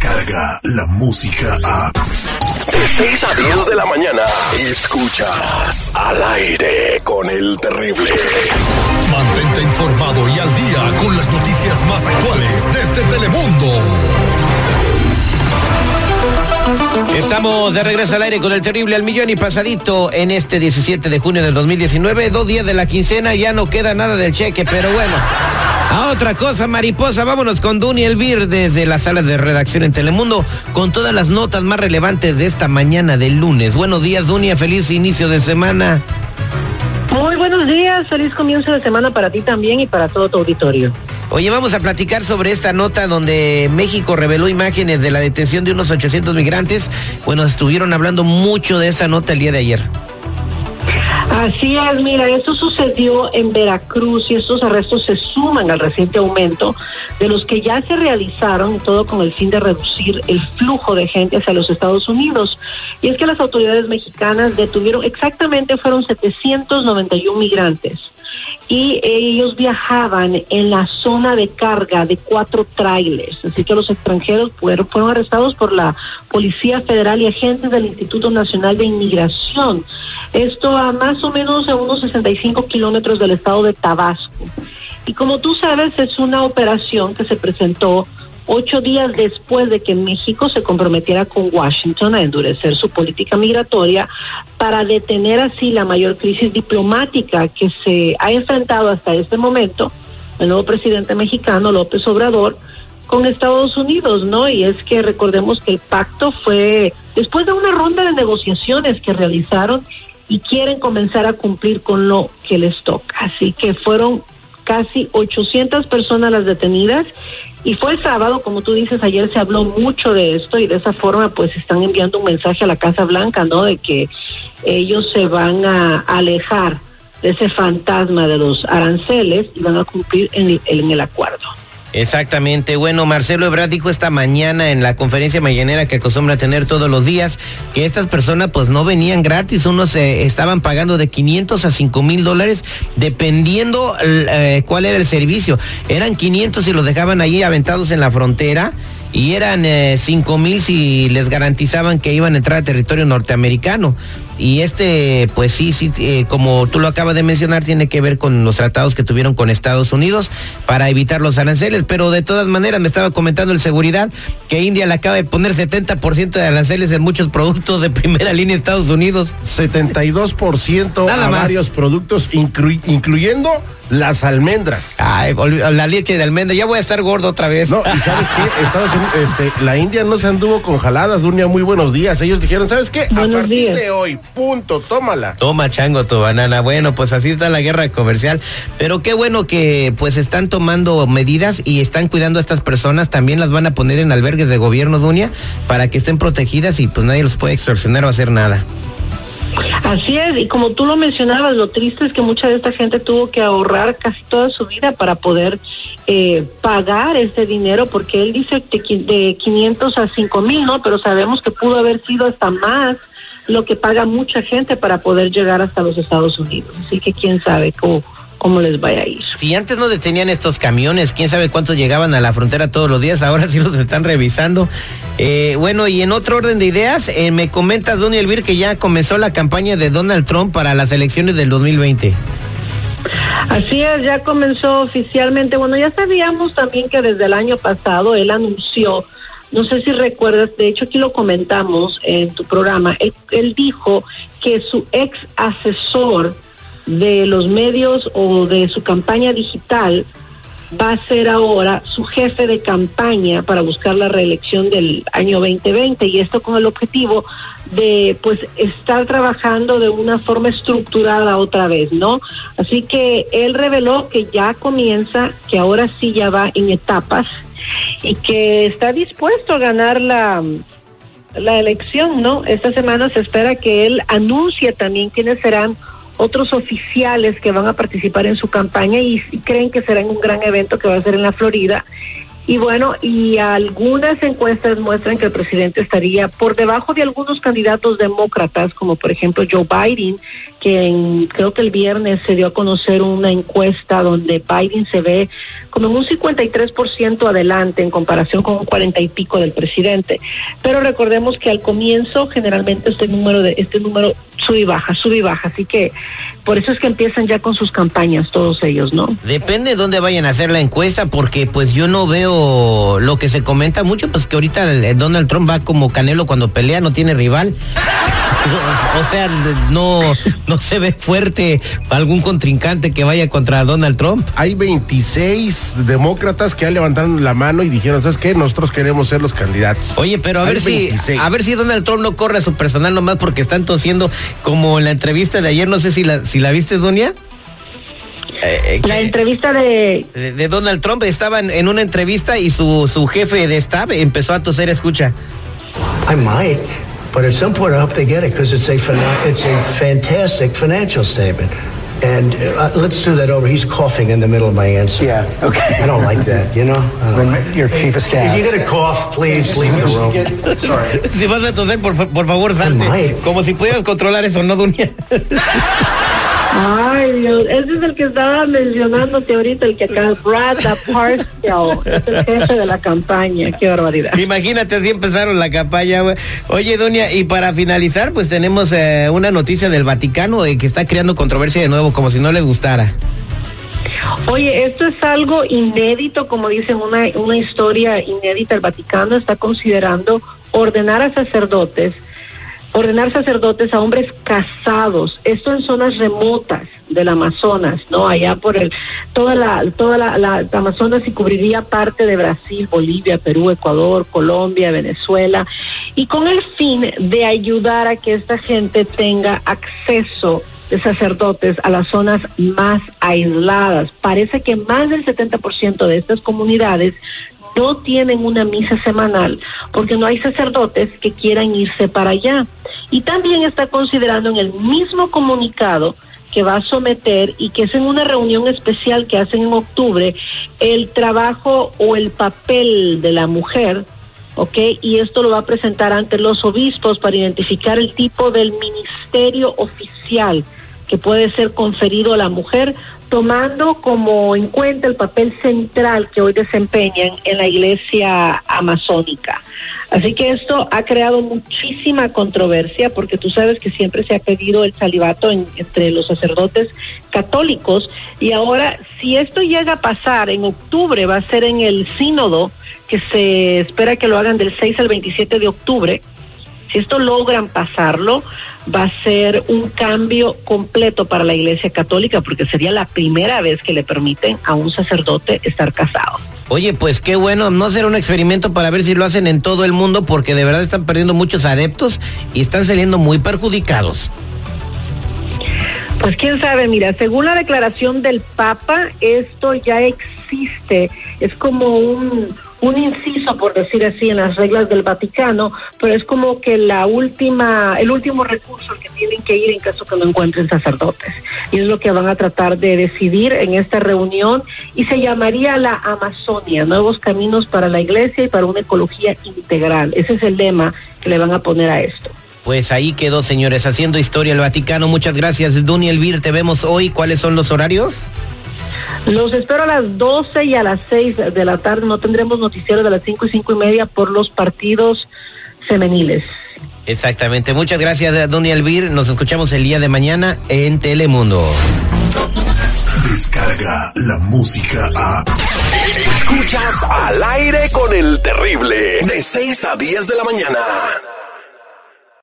Llega la música a... De 6 a 10 de la mañana, escuchas al aire con el terrible. Mantente informado y al día con las noticias más actuales desde Telemundo. Estamos de regreso al aire con el terrible al millón y pasadito en este 17 de junio del 2019, dos días de la quincena, ya no queda nada del cheque, pero bueno. A otra cosa, mariposa, vámonos con Duni Elvir desde la sala de redacción en Telemundo con todas las notas más relevantes de esta mañana del lunes. Buenos días, Dunia, feliz inicio de semana. Muy buenos días, feliz comienzo de semana para ti también y para todo tu auditorio. Oye, vamos a platicar sobre esta nota donde México reveló imágenes de la detención de unos 800 migrantes. Bueno, estuvieron hablando mucho de esta nota el día de ayer. Así es, mira, esto sucedió en Veracruz y estos arrestos se suman al reciente aumento de los que ya se realizaron, todo con el fin de reducir el flujo de gente hacia los Estados Unidos. Y es que las autoridades mexicanas detuvieron, exactamente fueron 791 migrantes y ellos viajaban en la zona de carga de cuatro trailers. Así que los extranjeros fueron, fueron arrestados por la Policía Federal y agentes del Instituto Nacional de Inmigración. Esto a más o menos a unos 65 kilómetros del estado de Tabasco. Y como tú sabes, es una operación que se presentó ocho días después de que México se comprometiera con Washington a endurecer su política migratoria para detener así la mayor crisis diplomática que se ha enfrentado hasta este momento el nuevo presidente mexicano López Obrador con Estados Unidos, ¿no? Y es que recordemos que el pacto fue después de una ronda de negociaciones que realizaron y quieren comenzar a cumplir con lo que les toca. Así que fueron casi 800 personas las detenidas y fue el sábado, como tú dices, ayer se habló mucho de esto y de esa forma pues están enviando un mensaje a la Casa Blanca, ¿no? De que ellos se van a alejar de ese fantasma de los aranceles y van a cumplir en en el acuerdo. Exactamente. Bueno, Marcelo Ebrard dijo esta mañana en la conferencia mañanera que acostumbra tener todos los días que estas personas pues no venían gratis, unos se estaban pagando de 500 a 5 mil dólares dependiendo eh, cuál era el servicio. Eran 500 y los dejaban ahí aventados en la frontera y eran eh, cinco mil si les garantizaban que iban a entrar a territorio norteamericano. Y este, pues sí, sí, eh, como tú lo acabas de mencionar, tiene que ver con los tratados que tuvieron con Estados Unidos para evitar los aranceles. Pero de todas maneras, me estaba comentando el seguridad que India le acaba de poner 70% de aranceles en muchos productos de primera línea de Estados Unidos. 72% Nada a varios productos, incluyendo las almendras. Ay, la leche de almendra. Ya voy a estar gordo otra vez. No, y sabes qué, Estados Unidos, este, la India no se anduvo con jaladas, Dunia, muy buenos días. Ellos dijeron, ¿sabes qué? a partir de hoy, punto, tómala. Toma, chango, tu banana. Bueno, pues así está la guerra comercial. Pero qué bueno que pues están tomando medidas y están cuidando a estas personas. También las van a poner en albergues de gobierno, Dunia, para que estén protegidas y pues nadie los puede extorsionar o hacer nada. Así es, y como tú lo mencionabas, lo triste es que mucha de esta gente tuvo que ahorrar casi toda su vida para poder eh, pagar ese dinero, porque él dice de, de 500 a 5 mil, ¿no? Pero sabemos que pudo haber sido hasta más lo que paga mucha gente para poder llegar hasta los Estados Unidos. Así que quién sabe cómo, cómo les vaya a ir. Si antes no detenían estos camiones, quién sabe cuántos llegaban a la frontera todos los días, ahora sí los están revisando. Eh, bueno, y en otro orden de ideas, eh, me comenta Donny Elvir que ya comenzó la campaña de Donald Trump para las elecciones del 2020. Así es, ya comenzó oficialmente. Bueno, ya sabíamos también que desde el año pasado él anunció, no sé si recuerdas, de hecho aquí lo comentamos en tu programa, él, dijo que su ex asesor de los medios o de su campaña digital va a ser ahora su jefe de campaña para buscar la reelección del año 2020 y esto con el objetivo de pues estar trabajando de una forma estructurada otra vez, ¿no? Así que él reveló que ya comienza, que ahora sí ya va en etapas y que está dispuesto a ganar la la elección, ¿no? Esta semana se espera que él anuncie también quiénes serán otros oficiales que van a participar en su campaña y, creen que será en un gran evento que va a ser en la Florida Y bueno, y algunas encuestas muestran que el presidente estaría por debajo de algunos candidatos demócratas, como por ejemplo Joe Biden, que creo que el viernes se dio a conocer una encuesta donde Biden se ve como en un 53% adelante en comparación con un 40 y pico del presidente. Pero recordemos que al comienzo generalmente este número de este número sube y baja, sube y baja, así que por eso es que empiezan ya con sus campañas todos ellos, ¿no? Depende de dónde vayan a hacer la encuesta, porque pues yo no veo lo que se comenta mucho, pues que ahorita Donald Trump va como Canelo cuando pelea, no tiene rival. o sea, no, no se ve fuerte algún contrincante que vaya contra Donald Trump. Hay 26 demócratas que ya levantaron la mano y dijeron, ¿sabes qué? Nosotros queremos ser los candidatos. Oye, pero a ver si a ver si Donald Trump no corre a su personal nomás porque están tosiendo como en la entrevista de ayer, no sé si la si la viste, Dunia. Eh, la entrevista de... de... Donald Trump estaban en una entrevista y su, su jefe de staff empezó a toser, escucha. I might, but at some point I hope they get it because it's a it's a fantastic financial statement. And uh, let's do that over. He's coughing in the middle of my answer. Yeah, okay. I don't like that, you know? Your chief of staff. If you're going to cough, please leave the room. Sorry. Si vas a toser, por, por favor, salte. Como si pudieras controlar eso, ¿no, Dunia? Ay, Dios, ese es el que estaba mencionándote ahorita, el que acá, Brad Parscale, es el jefe de la campaña, qué barbaridad. Imagínate, así empezaron la campaña, güey. Oye, Doña, y para finalizar, pues tenemos eh, una noticia del Vaticano eh, que está creando controversia de nuevo, como si no les gustara. Oye, esto es algo inédito, como dicen, una, una historia inédita. El Vaticano está considerando ordenar a sacerdotes ordenar sacerdotes a hombres casados, esto en zonas remotas del Amazonas, ¿no? Allá por el, toda la, toda la, Amazonas y cubriría parte de Brasil, Bolivia, Perú, Ecuador, Colombia, Venezuela, y con el fin de ayudar a que esta gente tenga acceso de sacerdotes a las zonas más aisladas. Parece que más del 70% de estas comunidades no tienen una misa semanal porque no hay sacerdotes que quieran irse para allá. Y también está considerando en el mismo comunicado que va a someter y que es en una reunión especial que hacen en octubre el trabajo o el papel de la mujer, ¿ok? Y esto lo va a presentar ante los obispos para identificar el tipo del ministerio oficial que puede ser conferido a la mujer tomando como en cuenta el papel central que hoy desempeñan en la iglesia amazónica. Así que esto ha creado muchísima controversia porque tú sabes que siempre se ha pedido el salivato entre los sacerdotes católicos y ahora si esto llega a pasar en octubre va a ser en el sínodo que se espera que lo hagan del 6 al 27 de octubre. Si esto logran pasarlo, va a ser un cambio completo para la Iglesia Católica porque sería la primera vez que le permiten a un sacerdote estar casado. Oye, pues qué bueno, no será un experimento para ver si lo hacen en todo el mundo porque de verdad están perdiendo muchos adeptos y están saliendo muy perjudicados. Pues quién sabe, mira, según la declaración del Papa, esto ya existe, es como un, un inciso, por decir así, en las reglas del Vaticano, pero es como que la última, el último recurso al que tienen que ir en caso que no encuentren sacerdotes. Y es lo que van a tratar de decidir en esta reunión y se llamaría la Amazonia, nuevos caminos para la iglesia y para una ecología integral. Ese es el lema que le van a poner a esto. Pues ahí quedó, señores, haciendo historia el Vaticano. Muchas gracias, Duny Elvir. Te vemos hoy. ¿Cuáles son los horarios? Los espero a las 12 y a las 6 de la tarde. No tendremos noticiero de las 5 y 5 y media por los partidos femeniles. Exactamente. Muchas gracias, Doña Elvir. Nos escuchamos el día de mañana en Telemundo. Descarga la música a. Escuchas al aire con el terrible. De 6 a 10 de la mañana.